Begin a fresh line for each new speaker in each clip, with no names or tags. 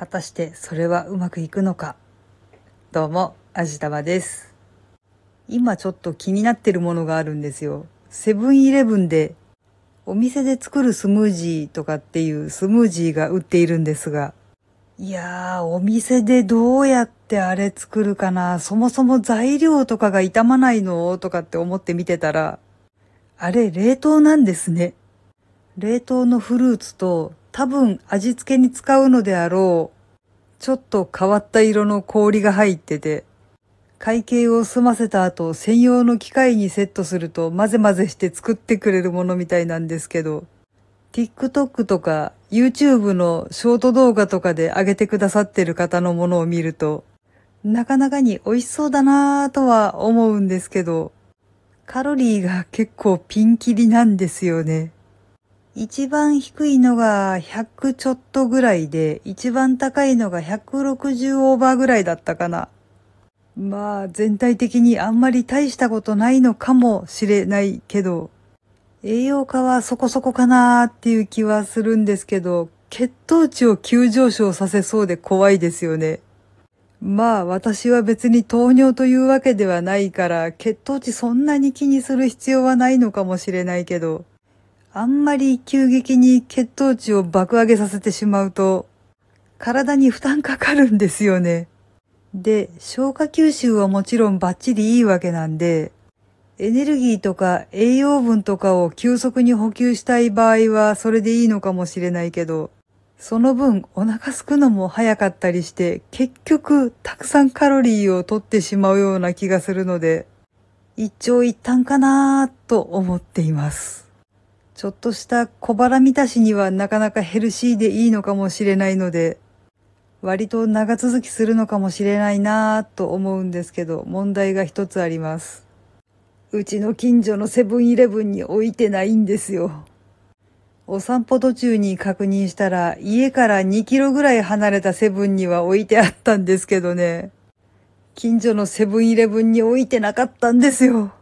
果たしてそれはうまくいくのかどうも、あじたまです。今ちょっと気になってるものがあるんですよ。セブンイレブンでお店で作るスムージーとかっていうスムージーが売っているんですが、いやー、お店でどうやってあれ作るかなそもそも材料とかが傷まないの？とかって思って見てたら、あれ冷凍なんですね。冷凍のフルーツと多分味付けに使うのであろう、ちょっと変わった色の氷が入ってて、会計を済ませた後専用の機械にセットすると混ぜ混ぜして作ってくれるものみたいなんですけど、TikTok とか YouTube のショート動画とかで上げてくださってる方のものを見ると、なかなかに美味しそうだなぁとは思うんですけど、カロリーが結構ピンキリなんですよね。一番低いのが100ちょっとぐらいで、一番高いのが160オーバーぐらいだったかな。まあ全体的にあんまり大したことないのかもしれないけど、栄養価はそこそこかなーっていう気はするんですけど、血糖値を急上昇させそうで怖いですよね。まあ私は別に糖尿というわけではないから血糖値そんなに気にする必要はないのかもしれないけど、あんまり急激に血糖値を爆上げさせてしまうと、体に負担かかるんですよね。で、消化吸収はもちろんバッチリいいわけなんで、エネルギーとか栄養分とかを急速に補給したい場合はそれでいいのかもしれないけど、その分お腹すくのも早かったりして、結局たくさんカロリーを取ってしまうような気がするので、一長一短かなぁと思っています。ちょっとした小腹満たしにはなかなかヘルシーでいいのかもしれないので、割と長続きするのかもしれないなぁと思うんですけど、問題が一つあります。うちの近所のセブンイレブンに置いてないんですよ。お散歩途中に確認したら、家から2キロぐらい離れたセブンには置いてあったんですけどね。近所のセブンイレブンに置いてなかったんですよ。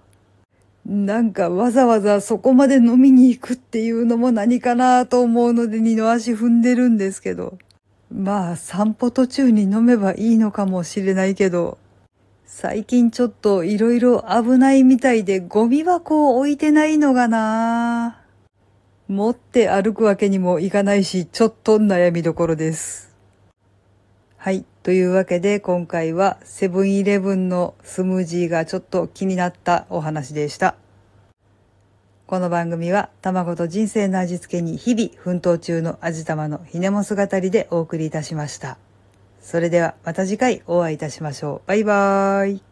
なんかわざわざそこまで飲みに行くっていうのも何かなと思うので二の足踏んでるんですけど。まあ散歩途中に飲めばいいのかもしれないけど、最近ちょっといろいろ危ないみたいでゴミ箱を置いてないのがな持って歩くわけにもいかないし、ちょっと悩みどころです。はい。というわけで今回はセブンイレブンのスムージーがちょっと気になったお話でした。この番組は卵と人生の味付けに日々奮闘中の味玉のひねも姿りでお送りいたしました。それではまた次回お会いいたしましょう。バイバーイ。